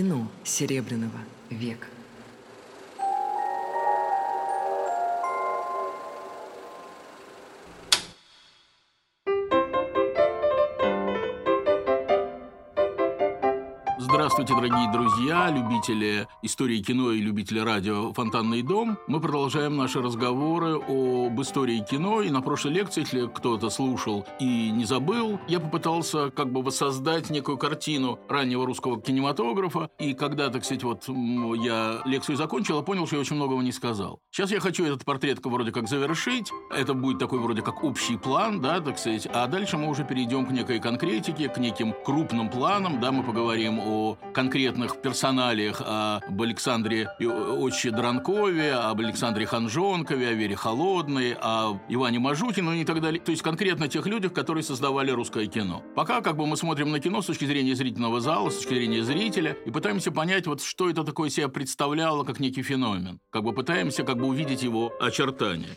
Кино Серебряного века. Здравствуйте, дорогие друзья, любители истории кино и любители радио «Фонтанный дом». Мы продолжаем наши разговоры об истории кино. И на прошлой лекции, если кто-то слушал и не забыл, я попытался как бы воссоздать некую картину раннего русского кинематографа. И когда, так сказать, вот я лекцию закончил, я понял, что я очень многого не сказал. Сейчас я хочу этот портрет вроде как завершить. Это будет такой вроде как общий план, да, так сказать. А дальше мы уже перейдем к некой конкретике, к неким крупным планам, да, мы поговорим о конкретных персоналиях, об Александре Отче Дранкове, об Александре Ханжонкове, о Вере Холодной, о Иване Мажутину и так далее. То есть конкретно тех людях, которые создавали русское кино. Пока как бы мы смотрим на кино с точки зрения зрительного зала, с точки зрения зрителя, и пытаемся понять, вот что это такое себя представляло как некий феномен. Как бы пытаемся как бы увидеть его очертания.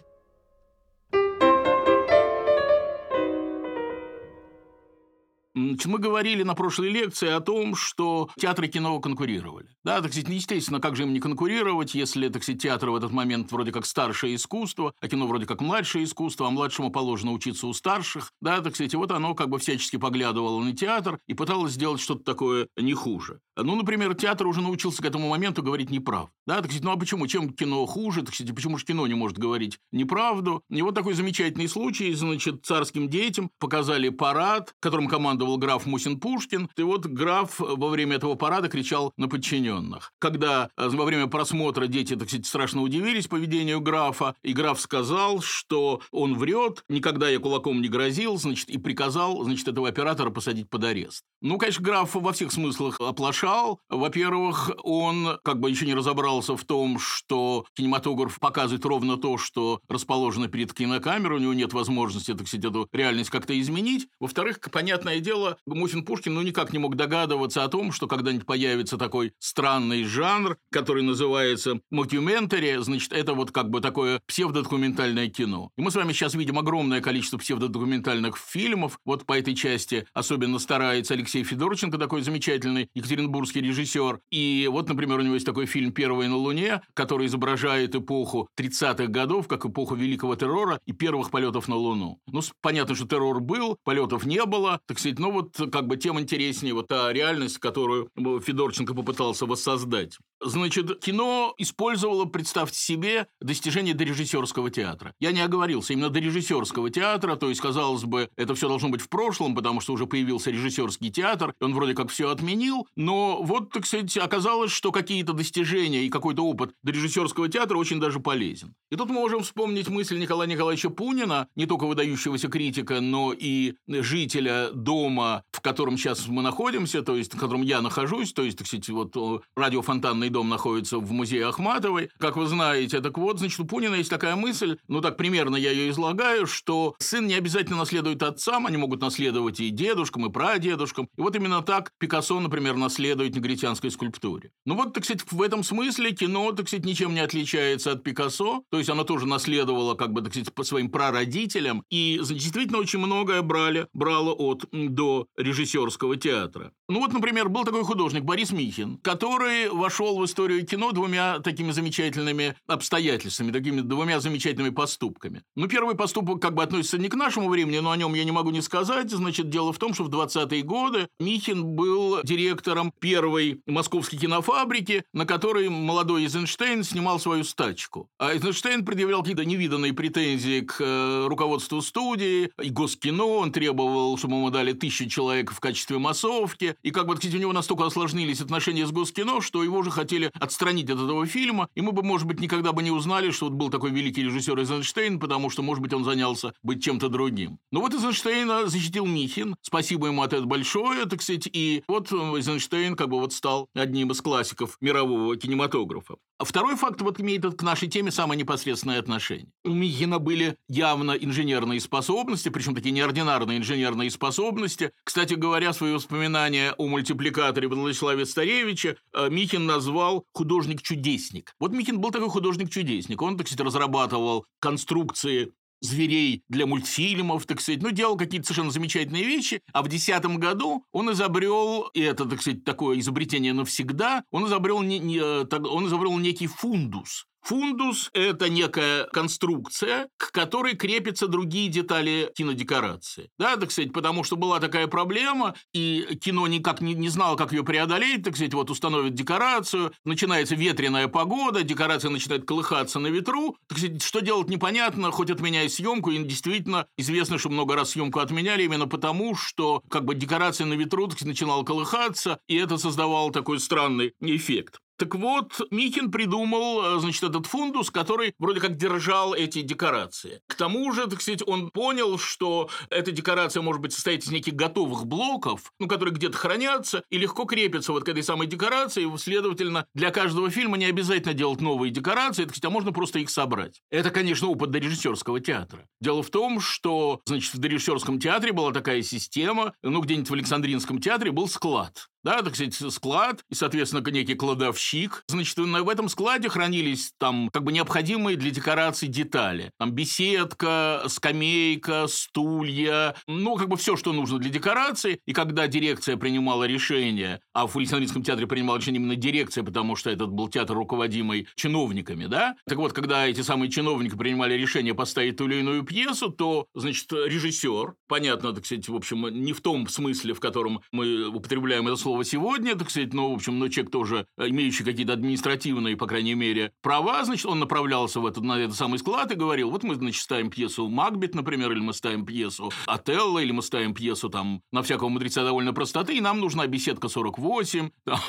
Мы говорили на прошлой лекции о том, что театры кино конкурировали. Да, так сказать, естественно, как же им не конкурировать, если, так сказать, театр в этот момент вроде как старшее искусство, а кино вроде как младшее искусство, а младшему положено учиться у старших. Да, так сказать, и вот оно как бы всячески поглядывало на театр и пыталось сделать что-то такое не хуже. Ну, например, театр уже научился к этому моменту говорить неправду. Да, так сказать, ну а почему? Чем кино хуже? Так сказать, почему же кино не может говорить неправду? И вот такой замечательный случай, значит, царским детям показали парад, которым команда командовал граф Мусин-Пушкин, и вот граф во время этого парада кричал на подчиненных. Когда э, во время просмотра дети, так сказать, страшно удивились поведению графа, и граф сказал, что он врет, никогда я кулаком не грозил, значит, и приказал, значит, этого оператора посадить под арест. Ну, конечно, граф во всех смыслах оплошал. Во-первых, он как бы еще не разобрался в том, что кинематограф показывает ровно то, что расположено перед кинокамерой, у него нет возможности, так сказать, эту реальность как-то изменить. Во-вторых, понятное дело, дело, Мусин Пушкин ну никак не мог догадываться о том, что когда-нибудь появится такой странный жанр, который называется мокьюментари, значит, это вот как бы такое псевдодокументальное кино. И мы с вами сейчас видим огромное количество псевдодокументальных фильмов. Вот по этой части особенно старается Алексей Федорченко, такой замечательный екатеринбургский режиссер. И вот, например, у него есть такой фильм «Первый на Луне», который изображает эпоху 30-х годов, как эпоху Великого террора и первых полетов на Луну. Ну, понятно, что террор был, полетов не было, так сказать, но вот как бы тем интереснее вот та реальность, которую Федорченко попытался воссоздать. Значит, кино использовало, представьте себе, достижение дорежиссерского театра. Я не оговорился, именно дорежиссерского театра, то есть, казалось бы, это все должно быть в прошлом, потому что уже появился режиссерский театр, он вроде как все отменил, но вот, так сказать, оказалось, что какие-то достижения и какой-то опыт дорежиссерского театра очень даже полезен. И тут мы можем вспомнить мысль Николая Николаевича Пунина, не только выдающегося критика, но и жителя дома дома, в котором сейчас мы находимся, то есть в котором я нахожусь, то есть, так сказать, вот радиофонтанный дом находится в музее Ахматовой, как вы знаете. Так вот, значит, у Пунина есть такая мысль, ну так примерно я ее излагаю, что сын не обязательно наследует отцам, они могут наследовать и дедушкам, и прадедушкам. И вот именно так Пикассо, например, наследует негритянской скульптуре. Ну вот, так сказать, в этом смысле кино, так сказать, ничем не отличается от Пикассо, то есть оно тоже наследовало, как бы, так сказать, по своим прародителям, и действительно очень многое брали, брало от до режиссерского театра. Ну вот, например, был такой художник Борис Михин, который вошел в историю кино двумя такими замечательными обстоятельствами, такими двумя замечательными поступками. Ну, первый поступок как бы относится не к нашему времени, но о нем я не могу не сказать. Значит, дело в том, что в 20-е годы Михин был директором первой московской кинофабрики, на которой молодой Эйзенштейн снимал свою стачку. А Эйзенштейн предъявлял какие-то невиданные претензии к э, руководству студии и Госкино. Он требовал, чтобы ему дали тысячи человек в качестве массовки. И как бы, кстати, у него настолько осложнились отношения с Госкино, что его уже хотели отстранить от этого фильма. И мы бы, может быть, никогда бы не узнали, что вот был такой великий режиссер Эйзенштейн, потому что, может быть, он занялся быть чем-то другим. Но вот Эйзенштейна защитил Михин. Спасибо ему от этого большое, так сказать. И вот Эйзенштейн как бы вот стал одним из классиков мирового кинематографа. А второй факт вот имеет к нашей теме самое непосредственное отношение. У Михина были явно инженерные способности, причем такие неординарные инженерные способности. Кстати говоря, свои воспоминания о мультипликаторе Владиславе Старевича э, Михин назвал художник-чудесник. Вот Михин был такой художник-чудесник. Он, так сказать, разрабатывал конструкции зверей для мультфильмов, так сказать, ну, делал какие-то совершенно замечательные вещи, а в 2010 году он изобрел, и это, так сказать, такое изобретение навсегда, он изобрел, не, не, э, он изобрел некий фундус, Фундус – это некая конструкция, к которой крепятся другие детали кинодекорации. Да, так сказать, потому что была такая проблема, и кино никак не, не знало, как ее преодолеть, так сказать, вот установят декорацию, начинается ветреная погода, декорация начинает колыхаться на ветру, так сказать, что делать непонятно, хоть отменяй съемку, и действительно известно, что много раз съемку отменяли именно потому, что как бы декорация на ветру так сказать, начинала колыхаться, и это создавало такой странный эффект. Так вот, Микин придумал, э, значит, этот фундус, который вроде как держал эти декорации. К тому же, так сказать, он понял, что эта декорация может быть состоять из неких готовых блоков, ну, которые где-то хранятся и легко крепятся вот к этой самой декорации. Следовательно, для каждого фильма не обязательно делать новые декорации, так сказать, а можно просто их собрать. Это, конечно, опыт дорежиссерского театра. Дело в том, что, значит, в дорежиссерском театре была такая система, ну, где-нибудь в Александринском театре был склад да, так сказать, склад и, соответственно, некий кладовщик. Значит, в этом складе хранились там как бы необходимые для декорации детали. Там беседка, скамейка, стулья, ну, как бы все, что нужно для декорации. И когда дирекция принимала решение, а в Александринском театре принимала решение именно дирекция, потому что этот был театр, руководимый чиновниками, да, так вот, когда эти самые чиновники принимали решение поставить ту или иную пьесу, то, значит, режиссер, понятно, так сказать, в общем, не в том смысле, в котором мы употребляем это слово, слово сегодня, так сказать, ну, в общем, ну, человек тоже э, имеющий какие-то административные, по крайней мере, права, значит, он направлялся в этот, на этот самый склад и говорил, вот мы, значит, ставим пьесу «Макбет», например, или мы ставим пьесу «Отелло», или мы ставим пьесу, там, на всякого мудреца довольно простоты, и нам нужна беседка 48, там,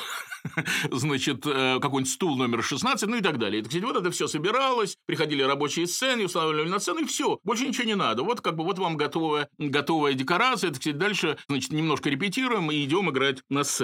значит, э, какой-нибудь стул номер 16, ну и так далее. Так сказать, вот это все собиралось, приходили рабочие сцены, устанавливали на сцену, и все, больше ничего не надо. Вот как бы вот вам готовая, готовая декорация, так сказать, дальше, значит, немножко репетируем и идем играть на сцену.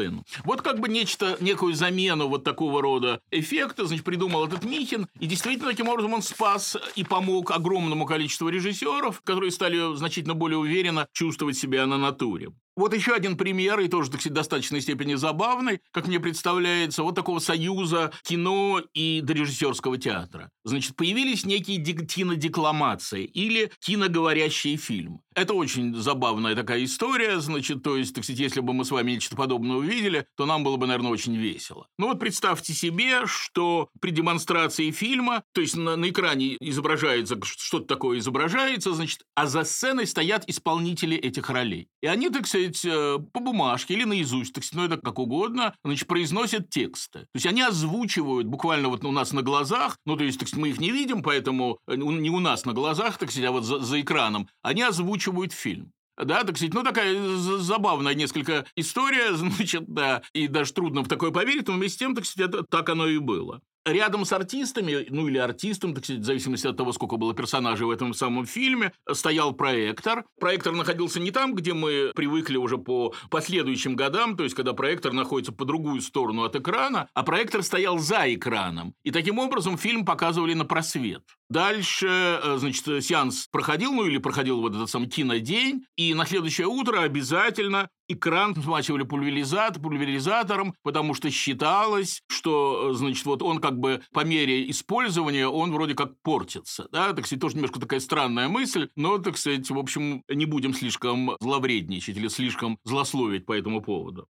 Вот как бы нечто, некую замену вот такого рода эффекта, значит, придумал этот Михин, и действительно таким образом он спас и помог огромному количеству режиссеров, которые стали значительно более уверенно чувствовать себя на натуре. Вот еще один пример, и тоже, так в достаточной степени забавный, как мне представляется, вот такого союза кино и дорежиссерского театра. Значит, появились некие кинодекламации или киноговорящие фильмы. Это очень забавная такая история, значит, то есть, так сказать, если бы мы с вами нечто подобное увидели, то нам было бы, наверное, очень весело. Ну вот представьте себе, что при демонстрации фильма, то есть на, на экране изображается, что-то такое изображается, значит, а за сценой стоят исполнители этих ролей. И они, так сказать, э, по бумажке или наизусть, так ну это как угодно, значит, произносят тексты. То есть они озвучивают буквально вот у нас на глазах, ну то есть, так мы их не видим, поэтому э, не у нас на глазах, так сказать, а вот за, за экраном, они озвучивают фильм. Да, так сказать, ну такая забавная несколько история, значит, да, и даже трудно в такое поверить, но вместе с тем, так сказать, это, так оно и было. Рядом с артистами, ну или артистом, так сказать, в зависимости от того, сколько было персонажей в этом самом фильме, стоял проектор. Проектор находился не там, где мы привыкли уже по последующим годам, то есть когда проектор находится по другую сторону от экрана, а проектор стоял за экраном. И таким образом фильм показывали на просвет. Дальше, э, значит, сеанс проходил, ну или проходил вот этот самый кинодень, и на следующее утро обязательно экран смачивали пульверизатор, пульверизатором, потому что считалось, что, э, значит, вот он как бы по мере использования, он вроде как портится. Да, так сказать, тоже немножко такая странная мысль, но, так сказать, в общем, не будем слишком зловредничать или слишком злословить по этому поводу.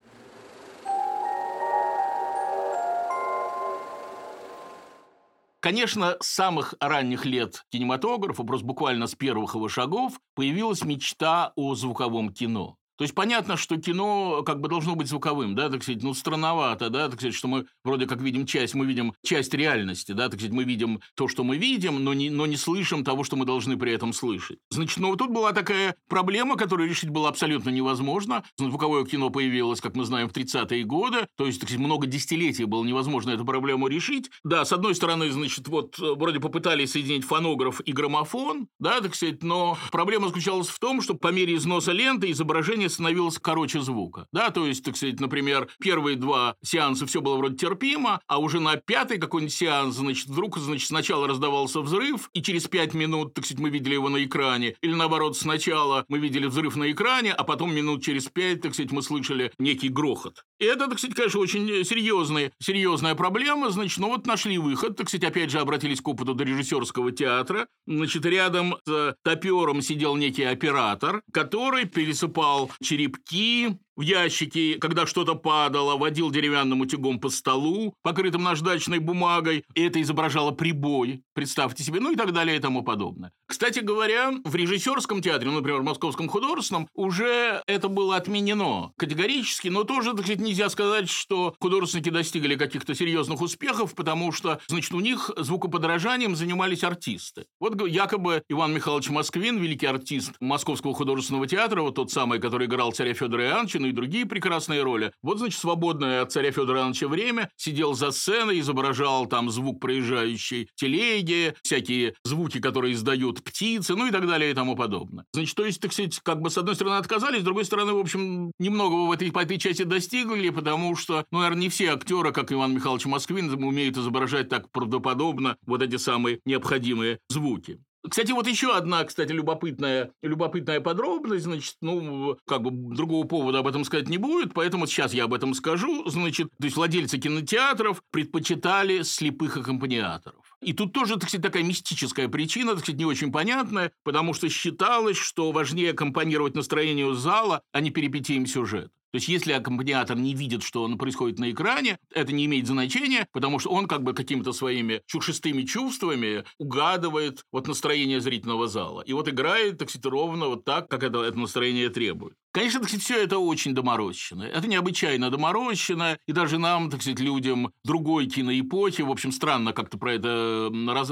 Конечно, с самых ранних лет кинематографа, просто буквально с первых его шагов, появилась мечта о звуковом кино. То есть понятно, что кино как бы должно быть звуковым, да, так сказать, ну, странновато, да, так сказать, что мы вроде как видим часть, мы видим часть реальности, да, так сказать, мы видим то, что мы видим, но не, но не слышим того, что мы должны при этом слышать. Значит, ну, тут была такая проблема, которую решить было абсолютно невозможно. Звуковое кино появилось, как мы знаем, в 30-е годы, то есть, так сказать, много десятилетий было невозможно эту проблему решить. Да, с одной стороны, значит, вот вроде попытались соединить фонограф и граммофон, да, так сказать, но проблема заключалась в том, что по мере износа ленты изображение зрения становилось короче звука. Да, то есть, так сказать, например, первые два сеанса все было вроде терпимо, а уже на пятый какой-нибудь сеанс, значит, вдруг, значит, сначала раздавался взрыв, и через пять минут, так сказать, мы видели его на экране, или наоборот, сначала мы видели взрыв на экране, а потом минут через пять, так сказать, мы слышали некий грохот. И это, так сказать, конечно, очень серьезная, серьезная проблема, значит, ну вот нашли выход, так сказать, опять же обратились к опыту до режиссерского театра, значит, рядом с топером сидел некий оператор, который пересыпал черепки, в ящике, когда что-то падало, водил деревянным утюгом по столу, покрытым наждачной бумагой, и это изображало прибой, представьте себе, ну и так далее и тому подобное. Кстати говоря, в режиссерском театре, ну, например, в Московском художественном, уже это было отменено категорически, но тоже, так сказать, нельзя сказать, что художественники достигли каких-то серьезных успехов, потому что, значит, у них звукоподражанием занимались артисты. Вот якобы Иван Михайлович Москвин, великий артист Московского художественного театра, вот тот самый, который играл царя Федора Иоанновича, и другие прекрасные роли. Вот, значит, свободное от царя Федора Ивановича время сидел за сценой, изображал там звук проезжающей телеги, всякие звуки, которые издают птицы, ну и так далее и тому подобное. Значит, то есть, так сказать, как бы с одной стороны отказались, с другой стороны, в общем, немного в этой, по этой части достигли, потому что, ну, наверное, не все актеры, как Иван Михайлович Москвин, умеют изображать так правдоподобно вот эти самые необходимые звуки. Кстати, вот еще одна, кстати, любопытная, любопытная подробность, значит, ну, как бы другого повода об этом сказать не будет, поэтому сейчас я об этом скажу, значит, то есть владельцы кинотеатров предпочитали слепых аккомпаниаторов. И тут тоже, так сказать, такая мистическая причина, так сказать, не очень понятная, потому что считалось, что важнее аккомпанировать настроению зала, а не перипетиям сюжета. То есть, если аккомпаниатор не видит, что он происходит на экране, это не имеет значения, потому что он как бы какими-то своими чушистыми чувствами угадывает вот настроение зрительного зала. И вот играет, так сказать, ровно вот так, как это, это настроение требует. Конечно, так сказать, все это очень доморощено. Это необычайно доморощено, и даже нам, так сказать, людям другой киноэпохи, в общем, странно как-то про это раз.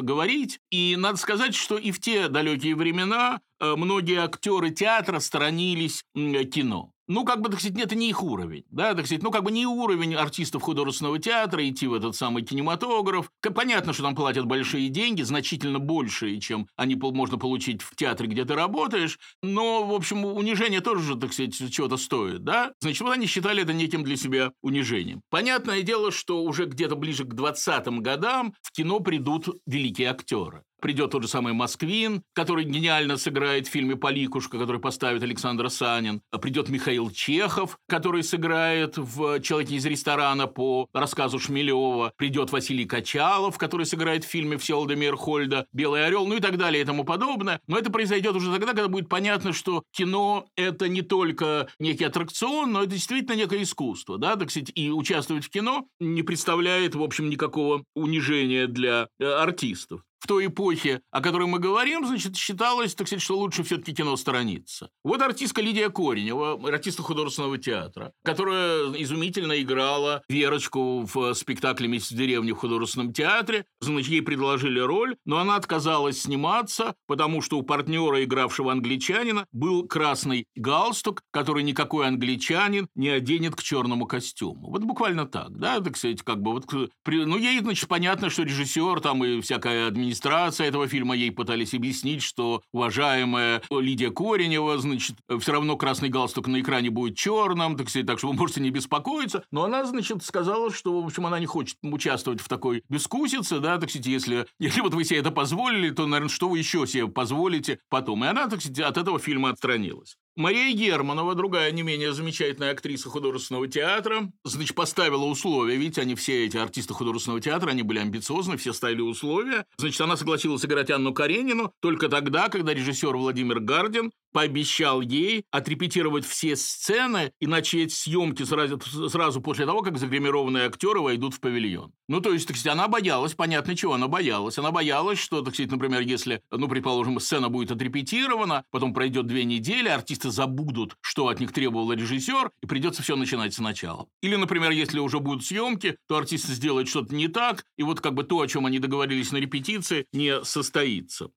И надо сказать, что и в те далекие времена э, многие актеры театра сторонились кино. Ну, как бы, так сказать, это не их уровень, да, так сказать, ну, как бы не уровень артистов художественного театра идти в этот самый кинематограф. Понятно, что там платят большие деньги, значительно большие, чем они можно получить в театре, где ты работаешь, но, в общем, унижение тоже, так сказать, чего-то стоит, да. Значит, вот они считали это неким для себя унижением. Понятное дело, что уже где-то ближе к 20-м годам в кино придут великие актеры придет тот же самый Москвин, который гениально сыграет в фильме «Поликушка», который поставит Александр Санин. Придет Михаил Чехов, который сыграет в «Человеке из ресторана» по рассказу Шмелева. Придет Василий Качалов, который сыграет в фильме Всеволода Мейерхольда «Белый орел», ну и так далее и тому подобное. Но это произойдет уже тогда, когда будет понятно, что кино – это не только некий аттракцион, но это действительно некое искусство. Да? Так сказать, и участвовать в кино не представляет, в общем, никакого унижения для э, артистов в той эпохе, о которой мы говорим, значит, считалось, так сказать, что лучше все-таки кино сторониться. Вот артистка Лидия Коренева, артистка художественного театра, которая изумительно играла Верочку в спектакле «Месяц в деревне» в художественном театре. Значит, ей предложили роль, но она отказалась сниматься, потому что у партнера, игравшего англичанина, был красный галстук, который никакой англичанин не оденет к черному костюму. Вот буквально так, да, так сказать, как бы вот... Ну, ей, значит, понятно, что режиссер там и всякая администрация администрация этого фильма ей пытались объяснить, что уважаемая Лидия Коренева, значит, все равно красный галстук на экране будет черным, так сказать, так что вы можете не беспокоиться. Но она, значит, сказала, что, в общем, она не хочет участвовать в такой бескусице, да, так сказать, если, если вот вы себе это позволили, то, наверное, что вы еще себе позволите потом. И она, так сказать, от этого фильма отстранилась. Мария Германова, другая не менее замечательная актриса художественного театра, значит, поставила условия, видите, они все эти артисты художественного театра, они были амбициозны, все ставили условия. Значит, она согласилась играть Анну Каренину только тогда, когда режиссер Владимир Гардин пообещал ей отрепетировать все сцены и начать съемки сразу, сразу после того, как загримированные актеры войдут в павильон. Ну, то есть, так сказать, она боялась, понятно, чего она боялась. Она боялась, что, так сказать, например, если, ну, предположим, сцена будет отрепетирована, потом пройдет две недели, артисты забудут, что от них требовал режиссер, и придется все начинать сначала. Или, например, если уже будут съемки, то артисты сделают что-то не так, и вот как бы то, о чем они договорились на репетиции, не состоится.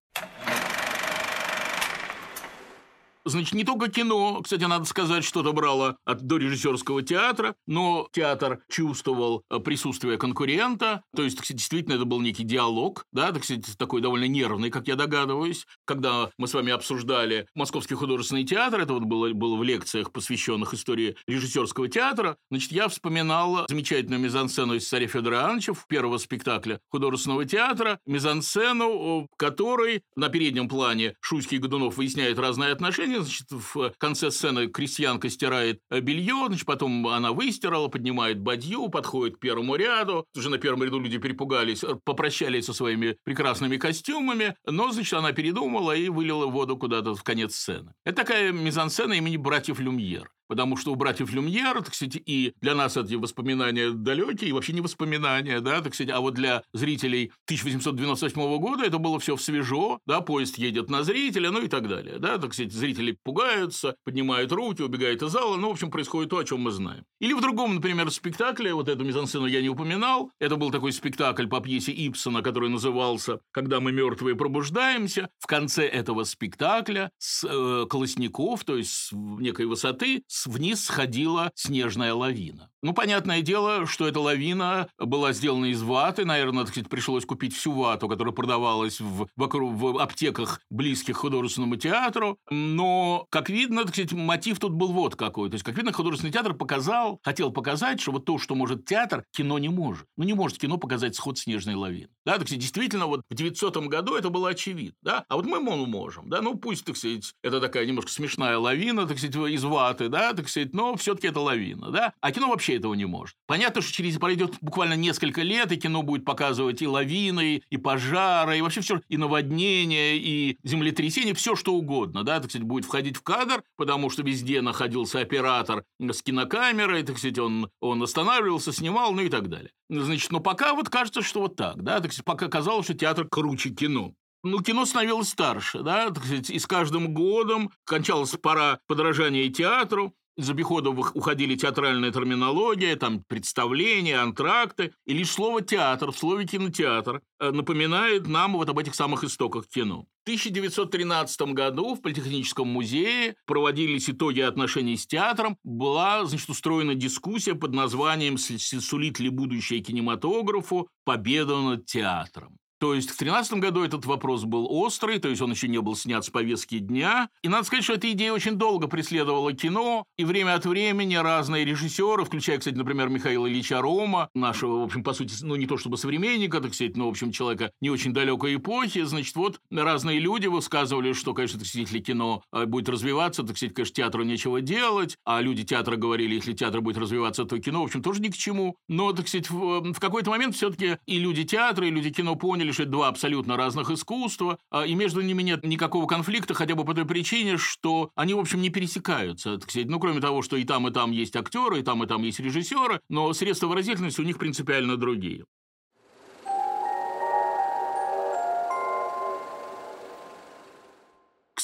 Значит, не только кино, кстати, надо сказать, что-то брало от дорежиссерского театра, но театр чувствовал э, присутствие конкурента, то есть, кстати, действительно, это был некий диалог, да, так сказать, такой довольно нервный, как я догадываюсь, когда мы с вами обсуждали Московский художественный театр, это вот было, было в лекциях, посвященных истории режиссерского театра, значит, я вспоминал замечательную мизансцену из «Царя Федора Ивановича» первого спектакля художественного театра, мизансцену, в которой на переднем плане Шуйский и Годунов выясняют разные отношения, значит, в конце сцены крестьянка стирает э, белье, значит, потом она выстирала, поднимает бадью, подходит к первому ряду, уже на первом ряду люди перепугались, э, попрощались со своими прекрасными костюмами, но, значит, она передумала и вылила воду куда-то в конец сцены. Это такая мизансцена имени братьев Люмьер потому что у братьев Люмьер, так сказать, и для нас эти воспоминания далекие, и вообще не воспоминания, да, так сказать, а вот для зрителей 1898 года это было все свежо, да, поезд едет на зрителя, ну и так далее, да, так сказать, зрители пугаются, поднимают руки, убегают из зала, ну, в общем, происходит то, о чем мы знаем. Или в другом, например, спектакле, вот эту мизансцену я не упоминал, это был такой спектакль по пьесе Ипсона, который назывался «Когда мы мертвые пробуждаемся», в конце этого спектакля с э, Колосников, то есть с некой высоты, вниз сходила снежная лавина. Ну, понятное дело, что эта лавина была сделана из ваты. Наверное, так сказать, пришлось купить всю вату, которая продавалась в, вокруг, в аптеках, близких художественному театру. Но, как видно, так сказать, мотив тут был вот какой. То есть, как видно, художественный театр показал, хотел показать, что вот то, что может театр, кино не может. Ну, не может кино показать сход снежной лавины. Да, так сказать, действительно, вот в 900 году это было очевидно. Да? А вот мы можем, да, ну, пусть, так сказать, это такая немножко смешная лавина, так сказать, из ваты, да, так сказать, но все-таки это лавина, да? А кино вообще этого не может. Понятно, что через пройдет буквально несколько лет, и кино будет показывать и лавины, и пожары, и вообще все, и наводнения, и землетрясения, все что угодно, да, так сказать, будет входить в кадр, потому что везде находился оператор с кинокамерой, так сказать, он, он останавливался, снимал, ну и так далее. Значит, но пока вот кажется, что вот так, да, так сказать, пока казалось, что театр круче кино ну, кино становилось старше, да, так сказать, и с каждым годом кончалась пора подражания театру, из обиходов уходили театральная терминология, там представления, антракты, и лишь слово «театр» в слове «кинотеатр» э, напоминает нам вот об этих самых истоках кино. В 1913 году в Политехническом музее проводились итоги отношений с театром. Была, значит, устроена дискуссия под названием «Сулит ли будущее кинематографу победу над театром?». То есть в 2013 году этот вопрос был острый, то есть он еще не был снят с повестки дня. И надо сказать, что эта идея очень долго преследовала кино, и время от времени разные режиссеры, включая, кстати, например, Михаила Ильича Рома, нашего, в общем, по сути, ну не то чтобы современника, так сказать, но, в общем, человека не очень далекой эпохи, значит, вот разные люди высказывали, что, конечно, так сказать, если кино э, будет развиваться, так сказать, конечно, театру нечего делать, а люди театра говорили, если театр будет развиваться, то кино, в общем, тоже ни к чему. Но, так сказать, в, в какой-то момент все-таки и люди театра, и люди кино поняли, поняли, что это два абсолютно разных искусства, а, и между ними нет никакого конфликта, хотя бы по той причине, что они, в общем, не пересекаются. Ну, кроме того, что и там, и там есть актеры, и там, и там есть режиссеры, но средства выразительности у них принципиально другие.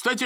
Кстати,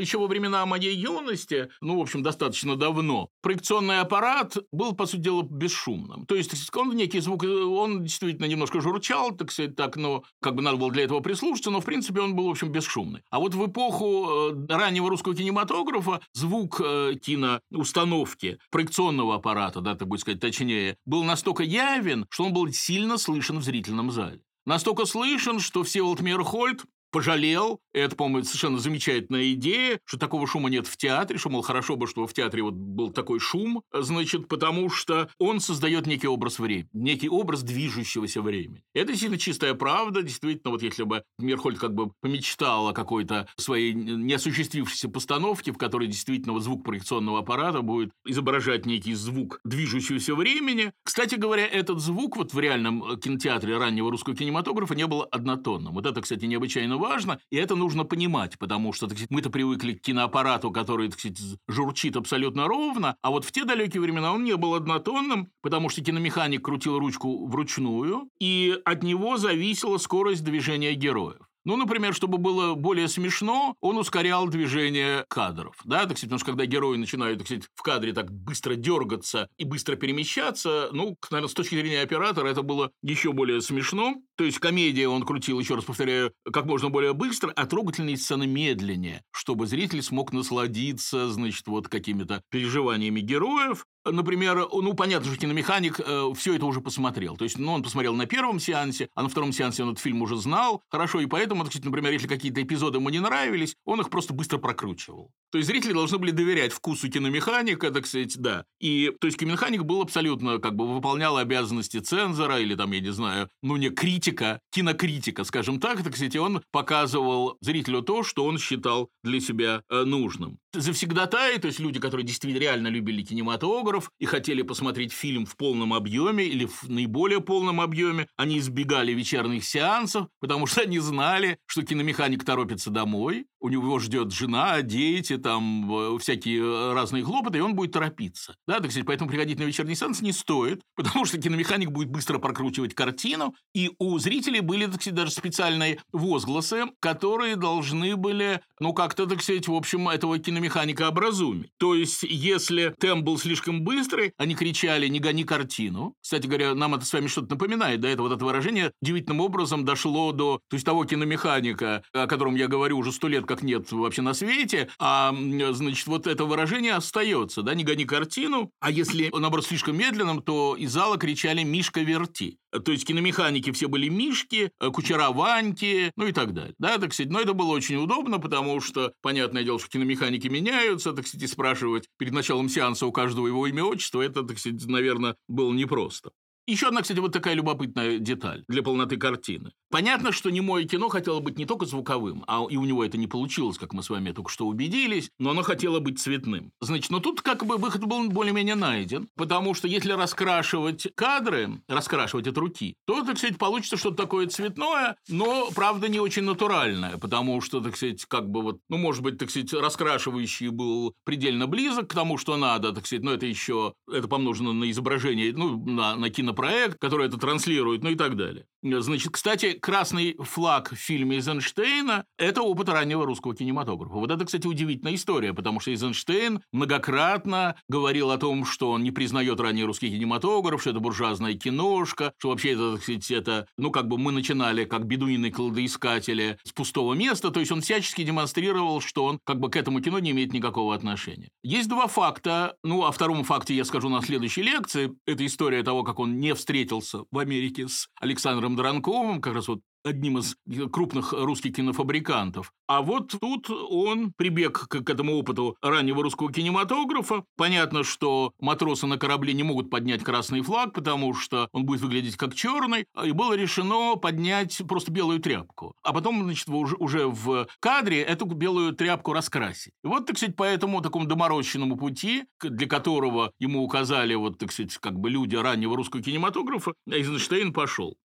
еще во времена моей юности, ну, в общем, достаточно давно, проекционный аппарат был, по сути дела, бесшумным. То есть он некий звук, он действительно немножко журчал, так сказать, так, но как бы надо было для этого прислушаться, но, в принципе, он был, в общем, бесшумный. А вот в эпоху э, раннего русского кинематографа звук э, киноустановки, проекционного аппарата, да, так будет сказать, точнее, был настолько явен, что он был сильно слышен в зрительном зале. Настолько слышен, что Всеволод Мейерхольд пожалел. Это, по-моему, совершенно замечательная идея, что такого шума нет в театре, что, мол, хорошо бы, что в театре вот был такой шум, значит, потому что он создает некий образ времени, некий образ движущегося времени. Это действительно чистая правда. Действительно, вот если бы Мирхольд как бы помечтал о какой-то своей неосуществившейся постановке, в которой действительно вот звук проекционного аппарата будет изображать некий звук движущегося времени. Кстати говоря, этот звук вот в реальном кинотеатре раннего русского кинематографа не был однотонным. Вот это, кстати, необычайно важно, и это нужно понимать, потому что мы-то привыкли к киноаппарату, который, так сказать, журчит абсолютно ровно, а вот в те далекие времена он не был однотонным, потому что киномеханик крутил ручку вручную, и от него зависела скорость движения героев. Ну, например, чтобы было более смешно, он ускорял движение кадров. Да, так сказать, потому что когда герои начинают, так сказать, в кадре так быстро дергаться и быстро перемещаться, ну, наверное, с точки зрения оператора это было еще более смешно. То есть комедия он крутил, еще раз повторяю, как можно более быстро, а трогательные сцены медленнее, чтобы зритель смог насладиться, значит, вот какими-то переживаниями героев. Например, ну, понятно, что киномеханик э, все это уже посмотрел. То есть, ну, он посмотрел на первом сеансе, а на втором сеансе он этот фильм уже знал хорошо, и поэтому, так сказать, например, если какие-то эпизоды ему не нравились, он их просто быстро прокручивал. То есть, зрители должны были доверять вкусу киномеханика, так сказать, да. И, то есть, киномеханик был абсолютно, как бы, выполнял обязанности цензора или, там, я не знаю, ну, не критика, кинокритика, скажем так, так сказать, и он показывал зрителю то, что он считал для себя э, нужным. Завсегдатаи, то есть люди, которые действительно реально любили кинематограф и хотели посмотреть фильм в полном объеме или в наиболее полном объеме, они избегали вечерних сеансов, потому что они знали, что киномеханик торопится домой, у него ждет жена, дети, там э, всякие э, разные хлопоты, и он будет торопиться. Да, так сказать, поэтому приходить на вечерний сеанс не стоит, потому что киномеханик будет быстро прокручивать картину, и у зрителей были, так сказать, даже специальные возгласы, которые должны были, ну, как-то, так сказать, в общем, этого киномеханика образумить. То есть, если темп был слишком быстрый, они кричали «не гони картину». Кстати говоря, нам это с вами что-то напоминает, да, это вот это выражение удивительным образом дошло до, то есть, того киномеханика, о котором я говорю уже сто лет, как нет вообще на свете, а, значит, вот это выражение остается, да, не гони картину, а если, наоборот, слишком медленным, то из зала кричали «Мишка, верти». То есть киномеханики все были Мишки, кучера Ваньки, ну и так далее. Да, так сказать, но это было очень удобно, потому что, понятное дело, что киномеханики меняются, так сказать, спрашивать перед началом сеанса у каждого его имя, отчество, это, так сказать, наверное, было непросто. Еще одна, кстати, вот такая любопытная деталь для полноты картины. Понятно, что немое кино хотело быть не только звуковым, а и у него это не получилось, как мы с вами только что убедились, но оно хотело быть цветным. Значит, но тут как бы выход был более-менее найден, потому что если раскрашивать кадры, раскрашивать от руки, то, так сказать, получится что-то такое цветное, но, правда, не очень натуральное, потому что, так сказать, как бы вот, ну, может быть, так сказать, раскрашивающий был предельно близок к тому, что надо, так сказать, но это еще, это помножено на изображение, ну, на, на кинопроект, который это транслирует, ну и так далее. Значит, кстати, красный флаг в фильме Эйзенштейна – это опыт раннего русского кинематографа. Вот это, кстати, удивительная история, потому что Эйзенштейн многократно говорил о том, что он не признает ранний русский кинематограф, что это буржуазная киношка, что вообще это, сказать, это, ну, как бы мы начинали как бедуины-кладоискатели с пустого места, то есть он всячески демонстрировал, что он как бы к этому кино не имеет никакого отношения. Есть два факта, ну, о втором факте я скажу на следующей лекции. Это история того, как он не встретился в Америке с Александром Дранковым, как раз вот одним из крупных русских кинофабрикантов. А вот тут он прибег к, к этому опыту раннего русского кинематографа. Понятно, что матросы на корабле не могут поднять красный флаг, потому что он будет выглядеть как черный, и было решено поднять просто белую тряпку. А потом, значит, уже, уже в кадре эту белую тряпку раскрасить. И вот, так сказать, по этому такому доморощенному пути, для которого ему указали, вот, так сказать, как бы люди раннего русского кинематографа, Эйзенштейн пошел.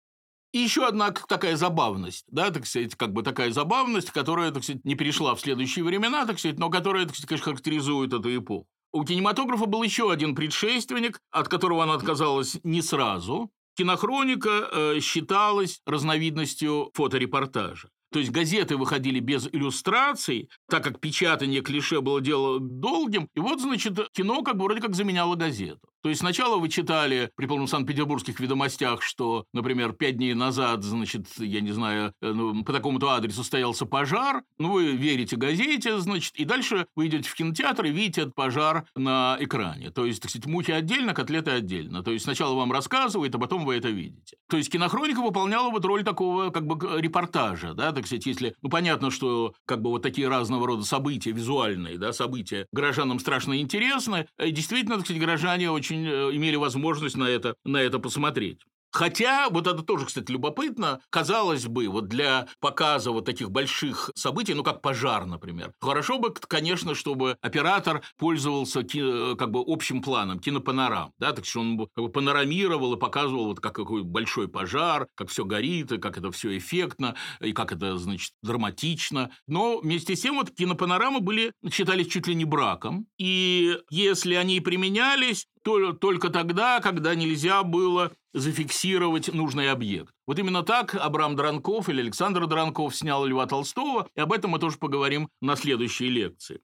И еще одна такая забавность, да, так сказать, как бы такая забавность, которая, так сказать, не перешла в следующие времена, так сказать, но которая, так сказать, конечно, характеризует эту эпоху. У кинематографа был еще один предшественник, от которого она отказалась не сразу. Кинохроника э, считалась разновидностью фоторепортажа. То есть газеты выходили без иллюстраций, так как печатание клише было дело долгим. И вот, значит, кино как бы вроде как заменяло газету. То есть сначала вы читали при полном Санкт-Петербургских ведомостях, что, например, пять дней назад, значит, я не знаю, э, ну, по такому-то адресу состоялся пожар, ну, вы верите газете, значит, и дальше вы идете в кинотеатр и видите этот пожар на экране. То есть, так сказать, мухи отдельно, котлеты отдельно. То есть сначала вам рассказывают, а потом вы это видите. То есть кинохроника выполняла вот роль такого как бы репортажа, да, так сказать, если, ну, понятно, что как бы вот такие разного рода события визуальные, да, события горожанам страшно интересны, и действительно, так сказать, горожане очень очень э, имели возможность на это, на это посмотреть. Хотя, вот это тоже, кстати, любопытно, казалось бы, вот для показа вот таких больших событий, ну, как пожар, например, хорошо бы, конечно, чтобы оператор пользовался ки- как бы общим планом, кинопанорам, да, так что он как бы панорамировал и показывал вот как какой большой пожар, как все горит, и как это все эффектно, и как это, значит, драматично. Но вместе с тем вот кинопанорамы были, считались чуть ли не браком, и если они применялись, то, только тогда, когда нельзя было зафиксировать нужный объект. Вот именно так Абрам Дранков или Александр Дранков снял Льва Толстого, и об этом мы тоже поговорим на следующей лекции.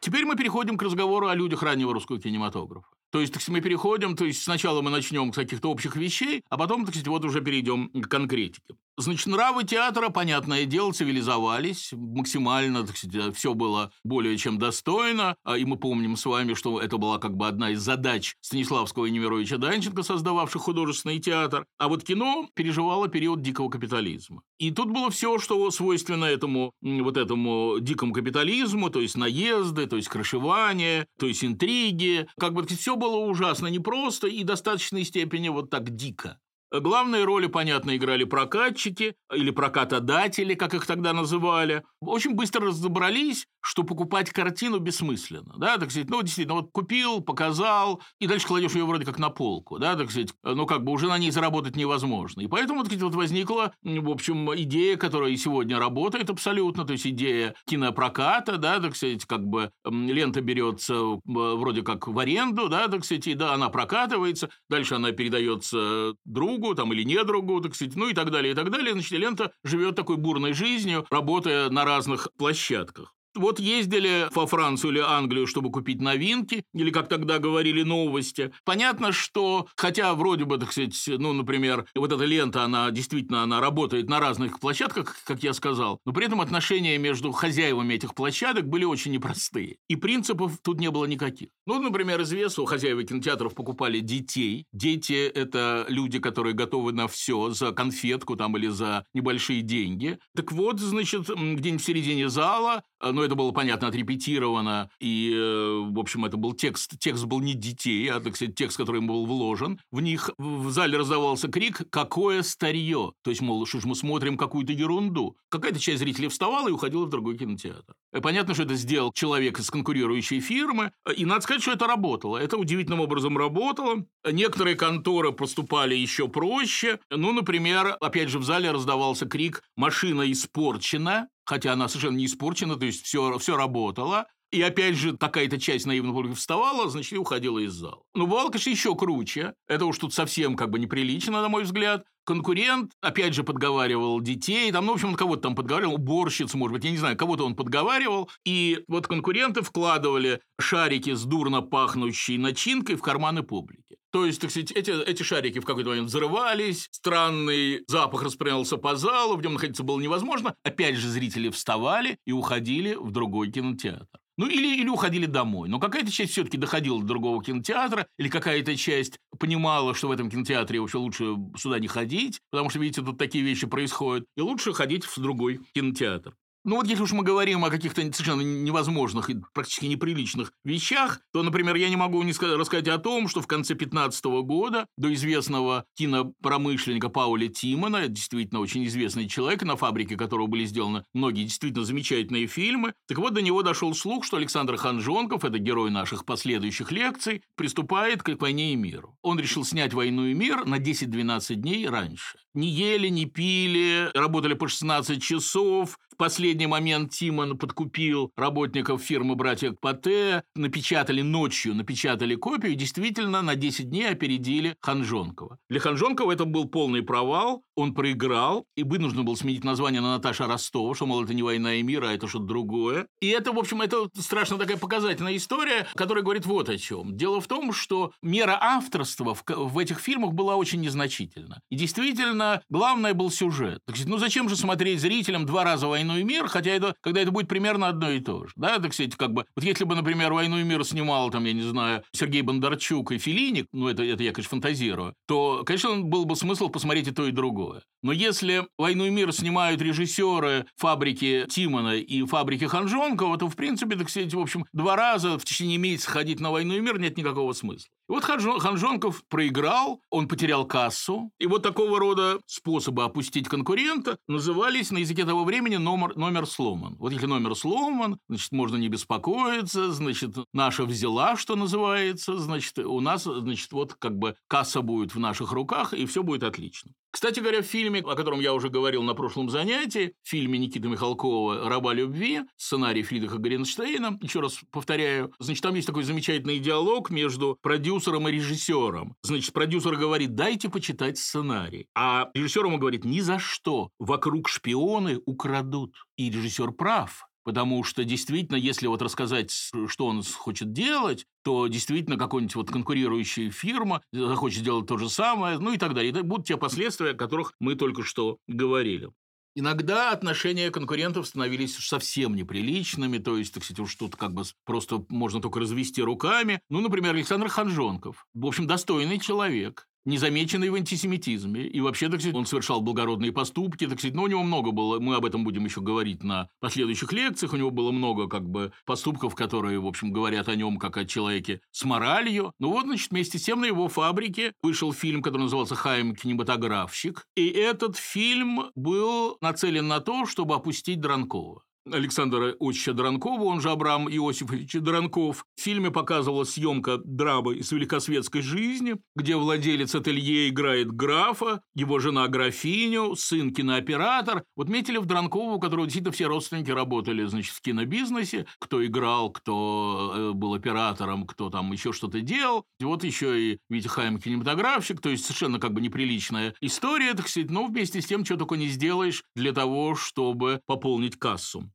Теперь мы переходим к разговору о людях раннего русского кинематографа. То есть, так мы переходим, то есть сначала мы начнем с каких-то общих вещей, а потом, так сказать, вот уже перейдем к конкретике. Значит, нравы театра, понятное дело, цивилизовались, максимально, так сказать, все было более чем достойно, а, и мы помним с вами, что это была как бы одна из задач Станиславского и Немировича Данченко, создававших художественный театр. А вот кино переживало период дикого капитализма. И тут было все, что свойственно этому, вот этому дикому капитализму, то есть наезды, то есть крышевание, то есть интриги. Как бы все было ужасно непросто и в достаточной степени вот так дико. Главные роли, понятно, играли прокатчики или прокатодатели, как их тогда называли. Очень быстро разобрались, что покупать картину бессмысленно. Да, так сказать, ну, действительно, вот купил, показал, и дальше кладешь ее вроде как на полку. Да, так сказать, ну, как бы уже на ней заработать невозможно. И поэтому, так сказать, вот возникла, в общем, идея, которая и сегодня работает абсолютно, то есть идея кинопроката, да, так сказать, как бы лента берется вроде как в аренду, да, так сказать, и да, она прокатывается, дальше она передается другу, другу там, или не другу, так сказать, ну и так далее, и так далее. Значит, лента живет такой бурной жизнью, работая на разных площадках. Вот ездили во Францию или Англию, чтобы купить новинки, или, как тогда говорили, новости. Понятно, что, хотя вроде бы, так сказать, ну, например, вот эта лента, она действительно она работает на разных площадках, как я сказал, но при этом отношения между хозяевами этих площадок были очень непростые. И принципов тут не было никаких. Ну, например, известно, у хозяев кинотеатров покупали детей. Дети – это люди, которые готовы на все за конфетку там или за небольшие деньги. Так вот, значит, где-нибудь в середине зала ну, это было, понятно, отрепетировано, и, э, в общем, это был текст. Текст был не детей, а, так сказать, текст, который был вложен. В них в зале раздавался крик «Какое старье!» То есть, мол, что ж мы смотрим какую-то ерунду. Какая-то часть зрителей вставала и уходила в другой кинотеатр. И понятно, что это сделал человек из конкурирующей фирмы, и надо сказать, что это работало. Это удивительным образом работало. Некоторые конторы поступали еще проще. Ну, например, опять же, в зале раздавался крик «Машина испорчена!» Хотя она совершенно не испорчена, то есть все, все работало. И опять же, такая-то часть наивного публики вставала, значит, и уходила из зала. Но бывало, конечно, еще круче. Это уж тут совсем как бы неприлично, на мой взгляд. Конкурент, опять же, подговаривал детей, там, ну, в общем, он кого-то там подговаривал, уборщиц, может быть, я не знаю, кого-то он подговаривал, и вот конкуренты вкладывали шарики с дурно пахнущей начинкой в карманы публики. То есть, так сказать, эти, эти шарики в какой-то момент взрывались, странный запах распространялся по залу, в нем находиться было невозможно. Опять же, зрители вставали и уходили в другой кинотеатр. Ну, или, или уходили домой. Но какая-то часть все-таки доходила до другого кинотеатра, или какая-то часть понимала, что в этом кинотеатре вообще лучше сюда не ходить, потому что, видите, тут такие вещи происходят, и лучше ходить в другой кинотеатр. Ну вот если уж мы говорим о каких-то совершенно невозможных и практически неприличных вещах, то, например, я не могу не рассказать о том, что в конце 15 года до известного кинопромышленника Пауля Тимона, действительно очень известный человек, на фабрике которого были сделаны многие действительно замечательные фильмы, так вот до него дошел слух, что Александр Ханжонков, это герой наших последующих лекций, приступает к войне и миру. Он решил снять «Войну и мир» на 10-12 дней раньше. Не ели, не пили, работали по 16 часов, последний момент Тимон подкупил работников фирмы «Братья Пате», напечатали ночью, напечатали копию, действительно на 10 дней опередили Ханжонкова. Для Ханжонкова это был полный провал, он проиграл, и вынужден был сменить название на Наташа Ростова, что, мол, это не «Война и мир», а это что-то другое. И это, в общем, это страшно такая показательная история, которая говорит вот о чем. Дело в том, что мера авторства в, в этих фильмах была очень незначительна. И действительно, главное был сюжет. Так, ну зачем же смотреть зрителям два раза «Войну «Войну и мир», хотя это, когда это будет примерно одно и то же. Да, так сказать, как бы, вот если бы, например, «Войну и мир» снимал, там, я не знаю, Сергей Бондарчук и Филиник, ну, это, это я, конечно, фантазирую, то, конечно, был бы смысл посмотреть и то, и другое. Но если «Войну и мир» снимают режиссеры фабрики Тимона и фабрики Ханжонкова, то, в принципе, так сказать, в общем, два раза в течение месяца ходить на «Войну и мир» нет никакого смысла. И вот Ханжонков проиграл, он потерял кассу, и вот такого рода способы опустить конкурента назывались на языке того времени номер, номер сломан. Вот если номер сломан, значит, можно не беспокоиться, значит, наша взяла, что называется, значит, у нас, значит, вот как бы касса будет в наших руках, и все будет отлично. Кстати говоря, в фильме, о котором я уже говорил на прошлом занятии, в фильме Никиты Михалкова «Раба любви», сценарий Фридриха Горенштейна, еще раз повторяю, значит, там есть такой замечательный диалог между продюсером и режиссером. Значит, продюсер говорит, дайте почитать сценарий. А режиссер ему говорит, ни за что, вокруг шпионы украдут. И режиссер прав. Потому что действительно, если вот рассказать, что он хочет делать, то действительно какая-нибудь вот конкурирующая фирма захочет делать то же самое, ну и так далее. Это будут те последствия, о которых мы только что говорили. Иногда отношения конкурентов становились совсем неприличными, то есть, так сказать, уж тут как бы просто можно только развести руками. Ну, например, Александр Ханжонков. В общем, достойный человек незамеченный в антисемитизме. И вообще, так сказать, он совершал благородные поступки, так сказать, но у него много было, мы об этом будем еще говорить на последующих лекциях, у него было много как бы поступков, которые, в общем, говорят о нем как о человеке с моралью. Ну вот, значит, вместе с тем на его фабрике вышел фильм, который назывался «Хайм кинематографщик», и этот фильм был нацелен на то, чтобы опустить Дранкова. Александра Отча Дранкова, он же Абрам Иосифович Дранков. В фильме показывалась съемка драмы из великосветской жизни, где владелец ателье играет графа, его жена графиню, сын кинооператор. Вот метили в Дранкову, у которого действительно все родственники работали, значит, в кинобизнесе, кто играл, кто э, был оператором, кто там еще что-то делал. И вот еще и Витя Хайм кинематографщик, то есть совершенно как бы неприличная история, так сказать, но вместе с тем, что только не сделаешь для того, чтобы пополнить кассу.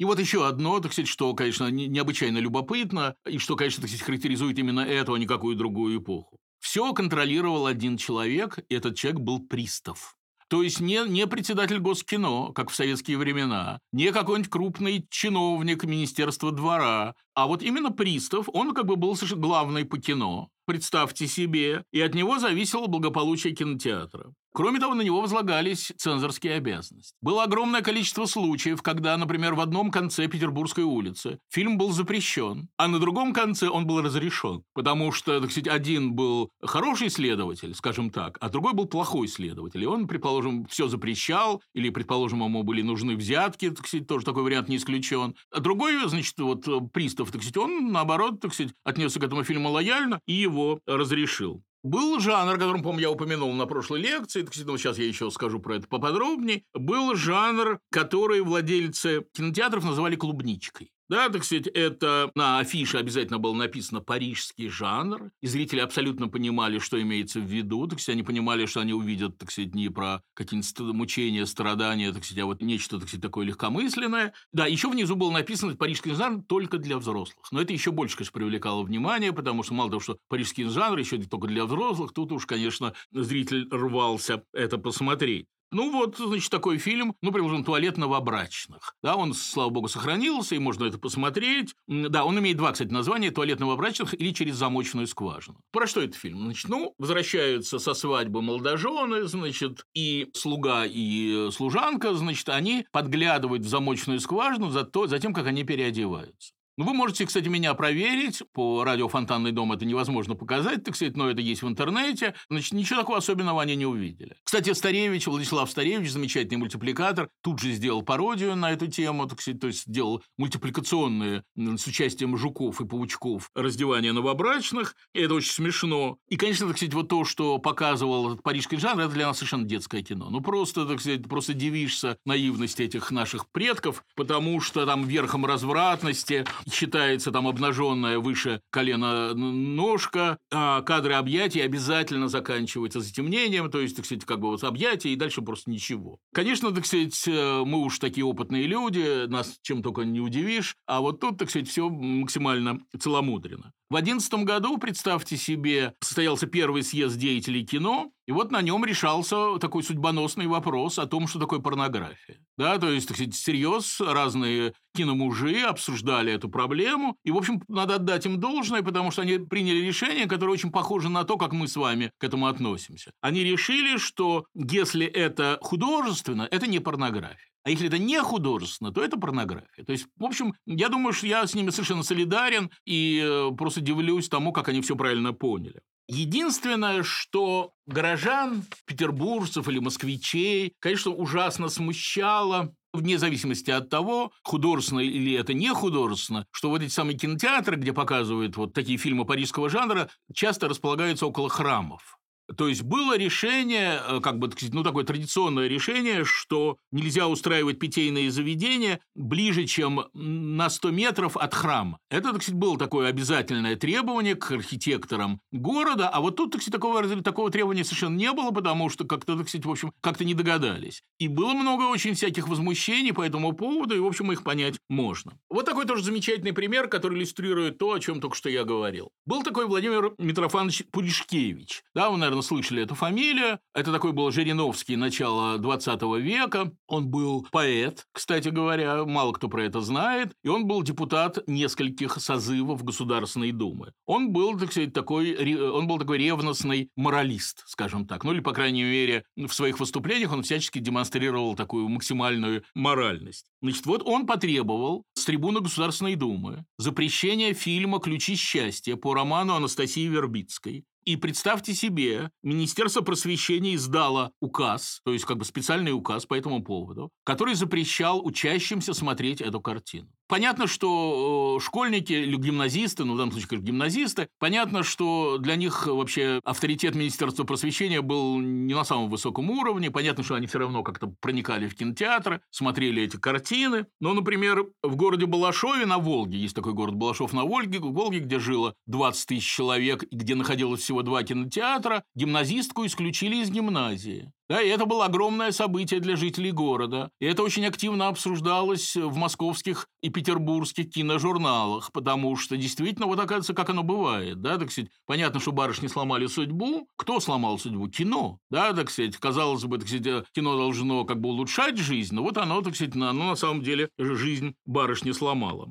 И вот еще одно, так сказать, что, конечно, необычайно любопытно, и что, конечно, так сказать, характеризует именно эту, а не какую другую эпоху. Все контролировал один человек, и этот человек был пристав. То есть не, не председатель Госкино, как в советские времена, не какой-нибудь крупный чиновник Министерства двора, а вот именно пристав, он как бы был главный по кино представьте себе, и от него зависело благополучие кинотеатра. Кроме того, на него возлагались цензорские обязанности. Было огромное количество случаев, когда, например, в одном конце Петербургской улицы фильм был запрещен, а на другом конце он был разрешен, потому что, так сказать, один был хороший следователь, скажем так, а другой был плохой следователь, и он, предположим, все запрещал, или, предположим, ему были нужны взятки, так сказать, тоже такой вариант не исключен. А другой, значит, вот пристав, так сказать, он, наоборот, так сказать, отнесся к этому фильму лояльно и его разрешил. Был жанр, о котором, помню, я упомянул на прошлой лекции, так, ну, сейчас я еще скажу про это поподробнее. Был жанр, который владельцы кинотеатров называли клубничкой. Да, так сказать, это на афише обязательно было написано «парижский жанр», и зрители абсолютно понимали, что имеется в виду, так сказать, они понимали, что они увидят, так сказать, не про какие-нибудь мучения, страдания, так сказать, а вот нечто, так сказать, такое легкомысленное. Да, еще внизу было написано «парижский жанр только для взрослых». Но это еще больше, конечно, привлекало внимание, потому что мало того, что парижский жанр еще только для взрослых, тут уж, конечно, зритель рвался это посмотреть. Ну вот, значит, такой фильм, ну, предположим, «Туалет новобрачных». Да, он, слава богу, сохранился, и можно это посмотреть. Да, он имеет два, кстати, названия «Туалет новобрачных» или «Через замочную скважину». Про что этот фильм? Значит, ну, возвращаются со свадьбы молодожены, значит, и слуга, и служанка, значит, они подглядывают в замочную скважину за, то, за тем, как они переодеваются. Ну, вы можете, кстати, меня проверить. По радио «Фонтанный дом» это невозможно показать, так сказать, но это есть в интернете. Значит, ничего такого особенного они не увидели. Кстати, Старевич, Владислав Старевич, замечательный мультипликатор, тут же сделал пародию на эту тему, так сказать, то есть сделал мультипликационные с участием жуков и паучков раздевания новобрачных. И это очень смешно. И, конечно, так сказать, вот то, что показывал парижский жанр, это для нас совершенно детское кино. Ну, просто, так сказать, просто дивишься наивности этих наших предков, потому что там верхом развратности считается там обнаженная выше колена ножка, а кадры объятий обязательно заканчиваются затемнением, то есть, так сказать, как бы вот объятия и дальше просто ничего. Конечно, так сказать, э, мы уж такие опытные люди, нас чем только не удивишь, а вот тут, так сказать, все максимально целомудренно. В 2011 году, представьте себе, состоялся первый съезд деятелей кино, и вот на нем решался такой судьбоносный вопрос о том, что такое порнография. Да, то есть, так сказать, всерьез разные киномужи обсуждали эту проблему. И, в общем, надо отдать им должное, потому что они приняли решение, которое очень похоже на то, как мы с вами к этому относимся. Они решили, что если это художественно, это не порнография. А если это не художественно, то это порнография. То есть, в общем, я думаю, что я с ними совершенно солидарен и э, просто дивлюсь тому, как они все правильно поняли. Единственное, что горожан, петербуржцев или москвичей, конечно, ужасно смущало вне зависимости от того, художественно или это не художественно, что вот эти самые кинотеатры, где показывают вот такие фильмы парижского жанра, часто располагаются около храмов. То есть было решение, э, как бы, ну, такое традиционное решение, что нельзя устраивать питейные заведения ближе, чем на 100 метров от храма. Это, так сказать, было такое обязательное требование к архитекторам города, а вот тут, так сказать, такого, такого требования совершенно не было, потому что как-то, так сказать, в общем, как-то не догадались. И было много очень всяких возмущений по этому поводу, и, в общем, их понять можно. Вот такой тоже замечательный пример, который иллюстрирует то, о чем только что я говорил. Был такой Владимир Митрофанович Пуришкевич. Да, наверное, наверное, слышали эту фамилию. Это такой был Жириновский начала 20 века. Он был поэт, кстати говоря, мало кто про это знает. И он был депутат нескольких созывов Государственной Думы. Он был, так сказать, такой, он был такой ревностный моралист, скажем так. Ну или, по крайней мере, в своих выступлениях он всячески демонстрировал такую максимальную моральность. Значит, вот он потребовал с трибуны Государственной Думы запрещения фильма «Ключи счастья» по роману Анастасии Вербицкой, и представьте себе, Министерство просвещения издало указ, то есть как бы специальный указ по этому поводу, который запрещал учащимся смотреть эту картину. Понятно, что э, школьники или гимназисты, ну, в данном случае, конечно, гимназисты, понятно, что для них вообще авторитет Министерства просвещения был не на самом высоком уровне. Понятно, что они все равно как-то проникали в кинотеатры, смотрели эти картины. Но, например, в городе Балашове на Волге, есть такой город Балашов на Волге, Волге, где жило 20 тысяч человек, где находилось всего два кинотеатра, гимназистку исключили из гимназии. Да, и это было огромное событие для жителей города. И это очень активно обсуждалось в московских и петербургских киножурналах, потому что действительно, вот оказывается, как оно бывает. Да, так сказать, понятно, что барышни сломали судьбу. Кто сломал судьбу? Кино. Да, так сказать, казалось бы, так сказать, кино должно как бы улучшать жизнь, но вот оно, так сказать, оно на самом деле жизнь барышни сломало.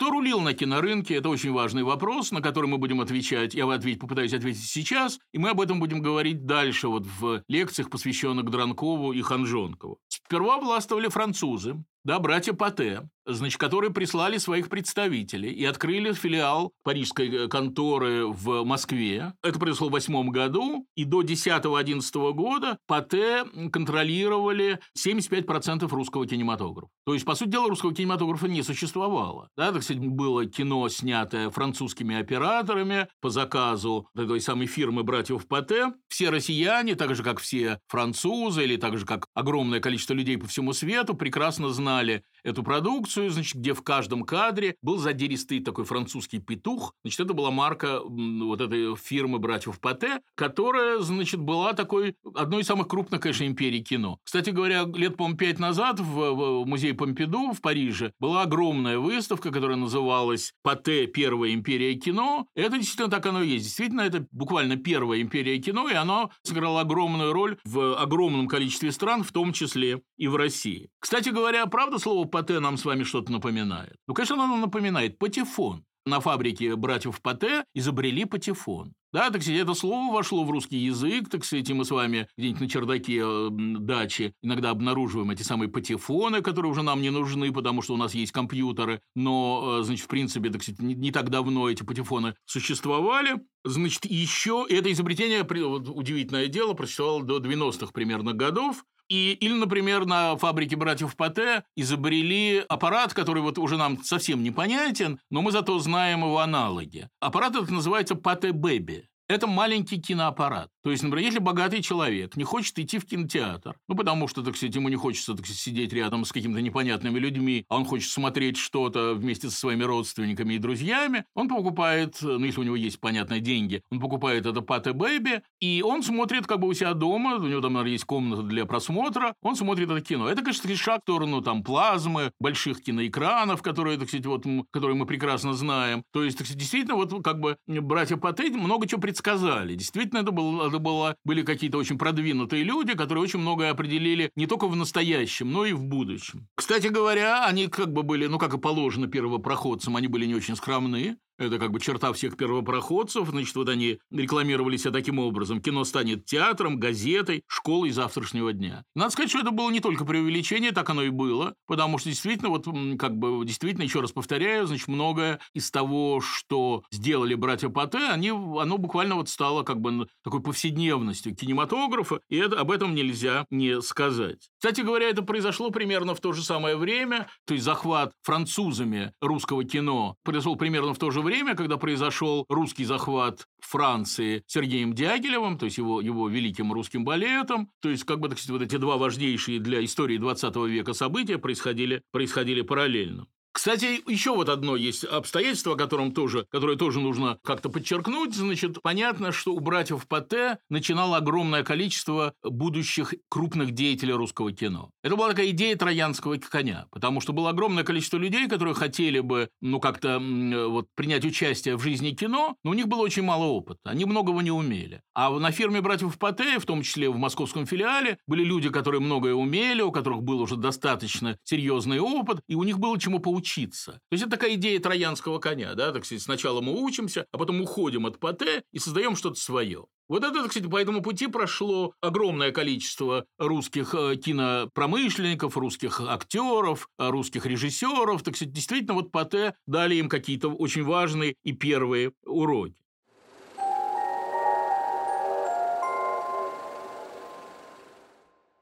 Кто рулил на кинорынке, это очень важный вопрос, на который мы будем отвечать. Я ответить, попытаюсь ответить сейчас, и мы об этом будем говорить дальше, вот в лекциях, посвященных Дранкову и Ханжонкову. Сперва властвовали французы, да, братья Пате, значит, которые прислали своих представителей и открыли филиал парижской э, конторы в Москве. Это произошло в восьмом году, и до 10-11 года Пате контролировали 75% русского кинематографа. То есть, по сути дела, русского кинематографа не существовало. Да, так сказать, было кино, снятое французскими операторами по заказу той самой фирмы братьев Пате. Все россияне, так же, как все французы, или так же, как огромное количество людей по всему свету, прекрасно знали эту продукцию, значит, где в каждом кадре был задиристый такой французский петух. Значит, это была марка вот этой фирмы братьев Пате, которая, значит, была такой одной из самых крупных, конечно, империй кино. Кстати говоря, лет, по-моему, пять назад в, в музее Помпиду в Париже была огромная выставка, которая называлась «Пате. Первая империя кино». Это действительно так оно и есть. Действительно, это буквально первая империя кино, и оно сыграло огромную роль в огромном количестве стран, в том числе и в России. Кстати говоря, правда слово Пате нам с вами что-то напоминает? Ну, конечно, оно напоминает патефон. На фабрике братьев Пате изобрели патефон. Да, так сказать, это слово вошло в русский язык, так сказать, и мы с вами где-нибудь на чердаке э, дачи иногда обнаруживаем эти самые патефоны, которые уже нам не нужны, потому что у нас есть компьютеры, но, э, значит, в принципе, так сказать, не, не так давно эти патефоны существовали. Значит, еще это изобретение, вот, удивительное дело, просуществовало до 90-х примерно годов, и, или, например, на фабрике братьев Пате изобрели аппарат, который вот уже нам совсем непонятен, но мы зато знаем его аналоги. Аппарат этот называется Пате Бэби. Это маленький киноаппарат. То есть, например, если богатый человек не хочет идти в кинотеатр, ну, потому что, так сказать, ему не хочется, так сказать, сидеть рядом с какими-то непонятными людьми, а он хочет смотреть что-то вместе со своими родственниками и друзьями, он покупает, ну, если у него есть, понятно, деньги, он покупает это Пате Бэби, и он смотрит как бы у себя дома, у него там, наверное, есть комната для просмотра, он смотрит это кино. Это, конечно, шаг в сторону там плазмы, больших киноэкранов, которые, так сказать, вот, которые мы прекрасно знаем. То есть, так сказать, действительно, вот как бы братья Пате много чего предсказали предсказали. Действительно, это, было, это было, были какие-то очень продвинутые люди, которые очень многое определили не только в настоящем, но и в будущем. Кстати говоря, они как бы были, ну, как и положено первопроходцам, они были не очень скромны. Это как бы черта всех первопроходцев, значит, вот они рекламировали себя таким образом. Кино станет театром, газетой, школой завтрашнего дня. Надо сказать, что это было не только преувеличение, так оно и было, потому что действительно, вот как бы, действительно, еще раз повторяю, значит, многое из того, что сделали братья Патте, они, оно буквально вот стало как бы такой повседневностью кинематографа, и это, об этом нельзя не сказать. Кстати говоря, это произошло примерно в то же самое время, то есть захват французами русского кино произошел примерно в то же время, когда произошел русский захват Франции Сергеем Дягилевым, то есть его, его великим русским балетом. То есть, как бы, так сказать, вот эти два важнейшие для истории 20 века события происходили, происходили параллельно. Кстати, еще вот одно есть обстоятельство, о котором тоже, которое тоже нужно как-то подчеркнуть. Значит, понятно, что у братьев Патте начинало огромное количество будущих крупных деятелей русского кино. Это была такая идея троянского коня, потому что было огромное количество людей, которые хотели бы, ну, как-то вот принять участие в жизни кино, но у них было очень мало опыта, они многого не умели. А на фирме братьев Патте, в том числе в московском филиале, были люди, которые многое умели, у которых был уже достаточно серьезный опыт, и у них было чему поучиться учиться. То есть это такая идея троянского коня, да, так сказать, сначала мы учимся, а потом уходим от ПТ и создаем что-то свое. Вот это, кстати, по этому пути прошло огромное количество русских э, кинопромышленников, русских актеров, э, русских режиссеров. Так сказать, действительно, вот ПТ дали им какие-то очень важные и первые уроки.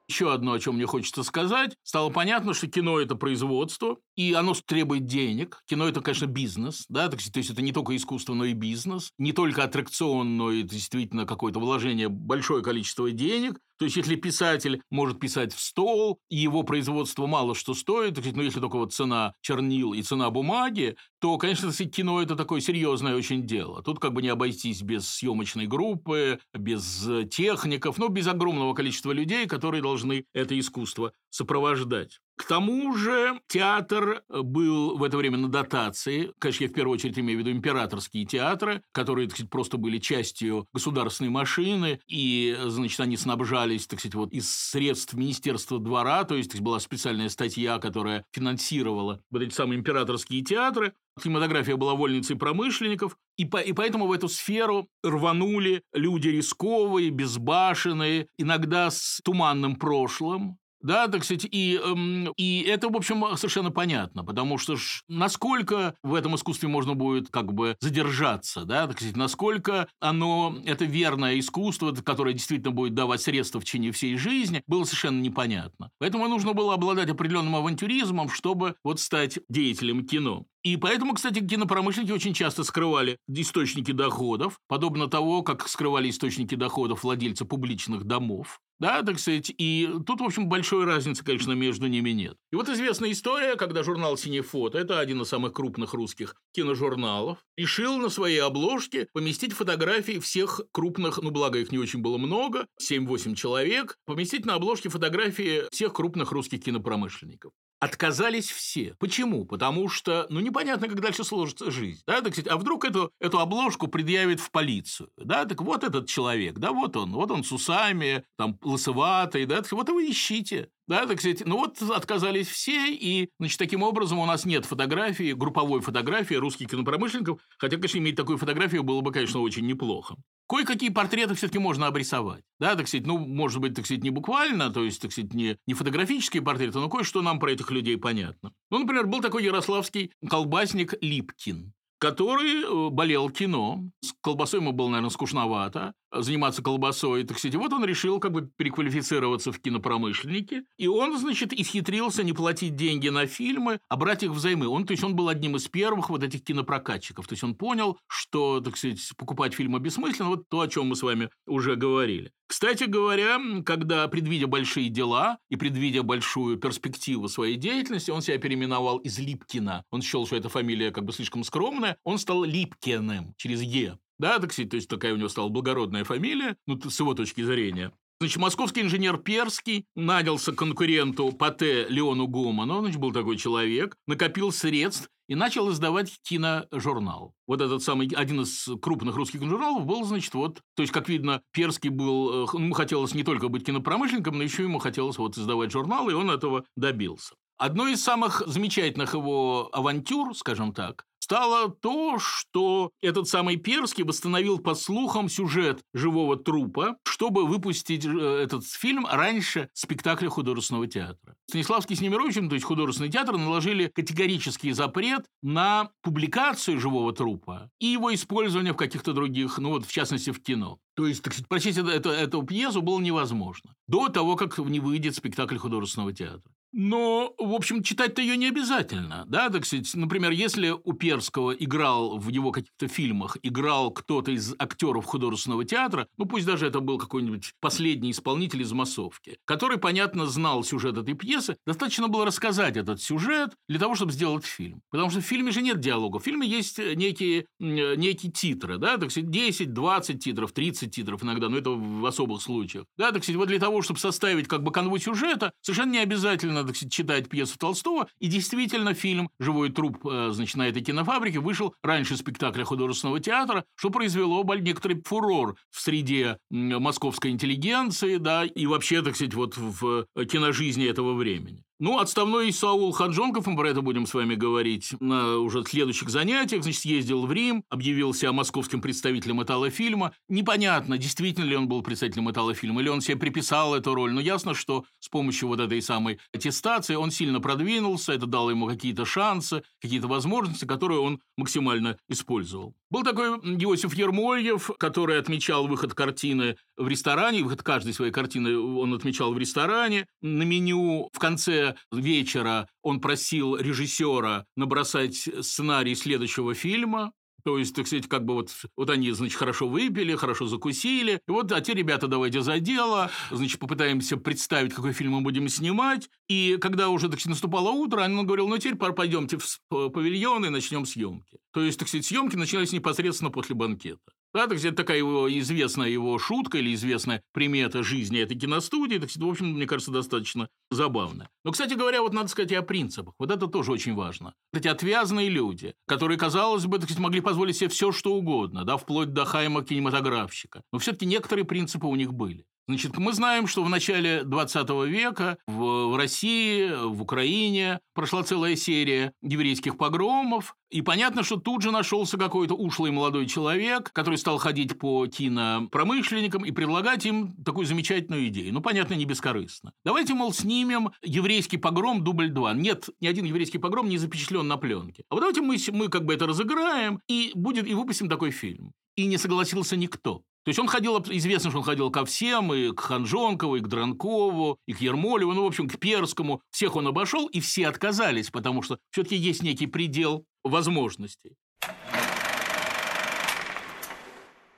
Еще одно, о чем мне хочется сказать. Стало понятно, что кино – это производство, и оно требует денег. Кино – это, конечно, бизнес, да, то есть это не только искусство, но и бизнес. Не только аттракцион, но и действительно какое-то вложение, большое количество денег. То есть, если писатель может писать в стол, и его производство мало что стоит, ну, если только вот цена чернил и цена бумаги, то, конечно, кино – это такое серьезное очень дело. Тут как бы не обойтись без съемочной группы, без э, техников, но без огромного количества людей, которые должны это искусство сопровождать. К тому же театр был в это время на дотации. Конечно, я в первую очередь имею в виду императорские театры, которые, так сказать, просто были частью государственной машины, и, значит, они снабжались, так сказать, вот из средств Министерства двора, то есть была специальная статья, которая финансировала вот эти самые императорские театры. Кинематография была вольницей промышленников, и, по, и поэтому в эту сферу рванули люди рисковые, безбашенные, иногда с туманным прошлым, да, так сказать, и, эм, и это, в общем, совершенно понятно, потому что ж, насколько в этом искусстве можно будет как бы задержаться, да, так сказать, насколько оно, это верное искусство, которое действительно будет давать средства в течение всей жизни, было совершенно непонятно. Поэтому нужно было обладать определенным авантюризмом, чтобы вот стать деятелем кино. И поэтому, кстати, кинопромышленники очень часто скрывали источники доходов, подобно того, как скрывали источники доходов владельцы публичных домов. Да, так сказать, и тут, в общем, большой разницы, конечно, между ними нет. И вот известная история, когда журнал «Синий фото», это один из самых крупных русских киножурналов, решил на своей обложке поместить фотографии всех крупных, ну, благо их не очень было много, 7-8 человек, поместить на обложке фотографии всех крупных русских кинопромышленников. Отказались все. Почему? Потому что, ну, непонятно, как дальше сложится жизнь. Да, так сказать, а вдруг эту, эту обложку предъявит в полицию? Да, так вот этот человек, да, вот он, вот он с усами, там, лысоватый, да, так, вот его ищите. Да, так сказать, ну вот отказались все, и, значит, таким образом у нас нет фотографии, групповой фотографии русских кинопромышленников, хотя, конечно, иметь такую фотографию было бы, конечно, очень неплохо. Кое-какие портреты все-таки можно обрисовать. Да, так сказать, ну, может быть, так сказать, не буквально, то есть, так сказать, не, не фотографические портреты, но кое-что нам про этих людей понятно. Ну, например, был такой ярославский колбасник Липкин который э, болел кино. С колбасой ему было, наверное, скучновато заниматься колбасой. Так сказать, вот он решил как бы переквалифицироваться в кинопромышленники. И он, значит, исхитрился не платить деньги на фильмы, а брать их взаймы. Он, то есть он был одним из первых вот этих кинопрокатчиков. То есть он понял, что, так сказать, покупать фильмы бессмысленно. Вот то, о чем мы с вами уже говорили. Кстати говоря, когда, предвидя большие дела и предвидя большую перспективу своей деятельности, он себя переименовал из Липкина. Он счел, что эта фамилия как бы слишком скромная. Он стал Липкиным через «е». Да, так сказать, то есть такая у него стала благородная фамилия, ну, с его точки зрения. Значит, московский инженер Перский нанялся конкуренту Пате Леону Гуману, значит, был такой человек, накопил средств и начал издавать киножурнал. Вот этот самый, один из крупных русских журналов был, значит, вот, то есть, как видно, Перский был, э, ему хотелось не только быть кинопромышленником, но еще ему хотелось вот издавать журнал, и он этого добился. Одной из самых замечательных его авантюр, скажем так, стало то, что этот самый Перский восстановил по слухам сюжет живого трупа, чтобы выпустить э, этот фильм раньше спектакля художественного театра. Станиславский с Немировичем, то есть художественный театр, наложили категорический запрет на публикацию живого трупа и его использование в каких-то других, ну вот в частности в кино. То есть, так сказать, прочесть это, эту пьесу было невозможно до того, как не выйдет спектакль художественного театра. Но, в общем, читать-то ее не обязательно, да, так сказать. Например, если у Перского играл в его каких-то фильмах, играл кто-то из актеров художественного театра, ну пусть даже это был какой-нибудь последний исполнитель из массовки, который, понятно, знал сюжет этой пьесы, достаточно было рассказать этот сюжет для того, чтобы сделать фильм. Потому что в фильме же нет диалога. В фильме есть некие, некие титры, да, так сказать, 10, 20 титров, 30 титров иногда, но это в особых случаях. Да, так сказать, вот для того, чтобы составить как бы канву сюжета, совершенно не обязательно надо читать пьесу Толстого, и действительно фильм «Живой труп» э, значит, на этой кинофабрике вышел раньше спектакля художественного театра, что произвело некоторый фурор в среде московской интеллигенции, да, и вообще, так сказать, вот в киножизни этого времени. Ну, отставной Саул Хаджонков, мы про это будем с вами говорить на уже следующих занятиях, значит, ездил в Рим, объявился московским представителем эталофильма. Непонятно, действительно ли он был представителем эталофильма, или он себе приписал эту роль, но ясно, что с помощью вот этой самой аттестации он сильно продвинулся, это дало ему какие-то шансы, какие-то возможности, которые он максимально использовал. Был такой Иосиф Ермольев, который отмечал выход картины в ресторане, выход каждой своей картины он отмечал в ресторане. На меню в конце вечера он просил режиссера набросать сценарий следующего фильма. То есть, так сказать, как бы вот, вот они, значит, хорошо выпили, хорошо закусили. И вот, а те ребята, давайте за дело. Значит, попытаемся представить, какой фильм мы будем снимать. И когда уже, так сказать, наступало утро, он говорил, ну, теперь пойдемте в павильон и начнем съемки. То есть, так сказать, съемки начинались непосредственно после банкета. Да, так сказать, такая его известная его шутка или известная примета жизни этой киностудии, так сказать, в общем, мне кажется, достаточно забавно. Но, кстати говоря, вот надо сказать и о принципах. Вот это тоже очень важно. Эти отвязные люди, которые, казалось бы, так сказать, могли позволить себе все, что угодно, да, вплоть до хайма кинематографщика. Но все-таки некоторые принципы у них были. Значит, мы знаем, что в начале 20 века в, России, в Украине прошла целая серия еврейских погромов, и понятно, что тут же нашелся какой-то ушлый молодой человек, который стал ходить по кинопромышленникам и предлагать им такую замечательную идею. Ну, понятно, не бескорыстно. Давайте, мол, снимем еврейский погром дубль 2. Нет, ни один еврейский погром не запечатлен на пленке. А вот давайте мы, мы как бы это разыграем и, будет, и выпустим такой фильм. И не согласился никто. То есть он ходил, известно, что он ходил ко всем, и к Ханжонкову, и к Дранкову, и к Ермолеву, ну, в общем, к Перскому. Всех он обошел, и все отказались, потому что все-таки есть некий предел возможностей.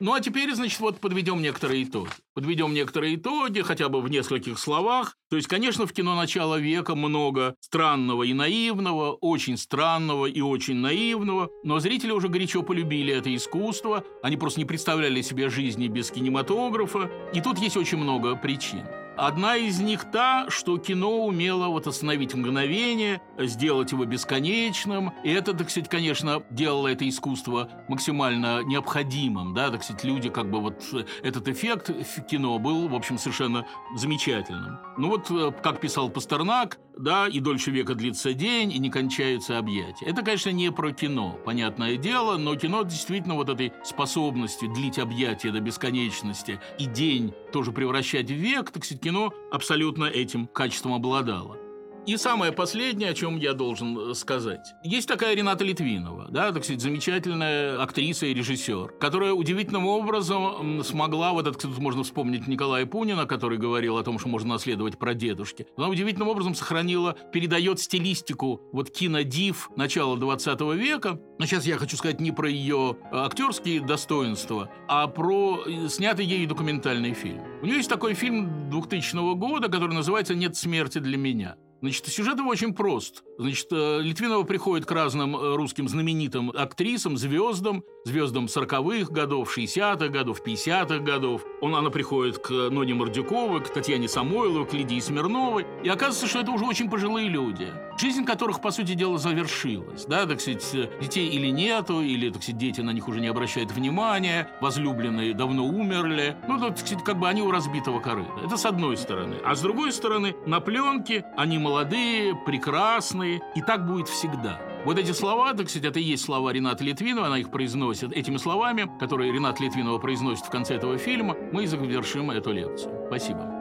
Ну, а теперь, значит, вот подведем некоторые итоги. Подведем некоторые итоги, хотя бы в нескольких словах. То есть, конечно, в кино начала века много странного и наивного, очень странного и очень наивного, но зрители уже горячо полюбили это искусство, они просто не представляли себе жизни без кинематографа, и тут есть очень много причин. Одна из них та, что кино умело вот остановить мгновение, сделать его бесконечным. И это, так сказать, конечно, делало это искусство максимально необходимым. Да, так сказать, люди как бы вот этот эффект в кино был, в общем, совершенно замечательным. Ну вот, э, как писал Пастернак, да, и дольше века длится день, и не кончаются объятия. Это, конечно, не про кино, понятное дело, но кино действительно вот этой способностью длить объятия до бесконечности и день тоже превращать в век, так сказать, кино абсолютно этим качеством обладало. И самое последнее, о чем я должен э, сказать. Есть такая Рената Литвинова, да, так сказать, замечательная актриса и режиссер, которая удивительным образом смогла, вот это, можно вспомнить Николая Пунина, который говорил о том, что можно наследовать про дедушки. Она удивительным образом сохранила, передает стилистику вот кинодив начала 20 века. Но сейчас я хочу сказать не про ее э, актерские достоинства, а про э, снятый ей документальный фильм. У нее есть такой фильм 2000 года, который называется «Нет смерти для меня». Значит, сюжет его очень прост. Значит, э, Литвинова приходит к разным э, русским знаменитым актрисам, звездам, звездам 40-х годов, 60-х годов, 50-х годов. Он, она приходит к Ноне Мордюковой, к Татьяне Самойловой, к Лидии Смирновой. И оказывается, что это уже очень пожилые люди, жизнь которых, по сути дела, завершилась. Да, так сказать, детей или нету, или, так сказать, дети на них уже не обращают внимания, возлюбленные давно умерли. Ну, так сказать, как бы они у разбитого корыта. Это с одной стороны. А с другой стороны, на пленке они молодые, прекрасные, и так будет всегда. Вот эти слова, так сказать, это и есть слова Рената Литвинова, она их произносит. Этими словами, которые Ренат Литвинова произносит в конце этого фильма, мы и завершим эту лекцию. Спасибо.